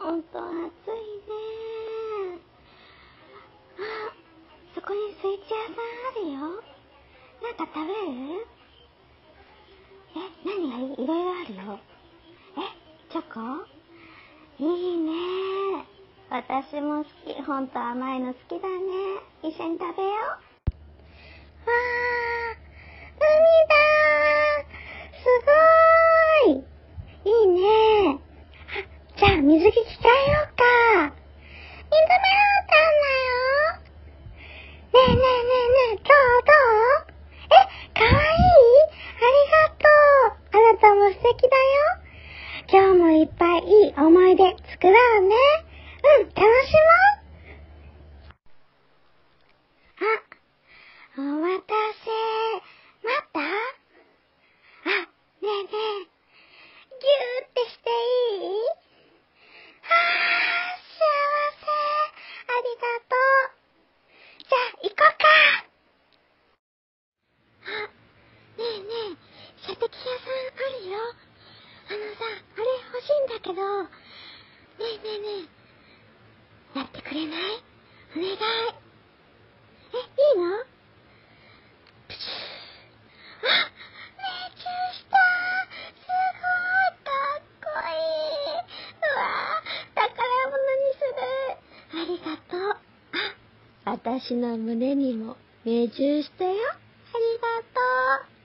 ほんと暑いね。あ、そこにスイーツ屋さんあるよ。なんか食べる？え、何がいいいろいろあるよ。え、チョコ？いいね。私も好き。ほんと甘いの好きだね。一緒に食べよう。水着着替えようか。水メロンタンだよ。ねえねえねえねえ、どうどうえ、かわいいありがとう。あなたも素敵だよ。今日もいっぱいいい思い出作ろうね。うん、楽しもう。あ、お待たせ。待ったあ、ねえねえ。ぎゅーってしていいあー、幸せ。ありがとう。じゃあ、行こうか。あ、ねえねえ、射的屋さんあるよ。あのさ、あれ欲しいんだけど。ねえねえねえ。やってくれない？お願い。え、いいの？プシュー。あ、命中したすごいかっこいい。うわ宝物にする。ありがとう。あ、私の胸にも命中したよ。ありがとう。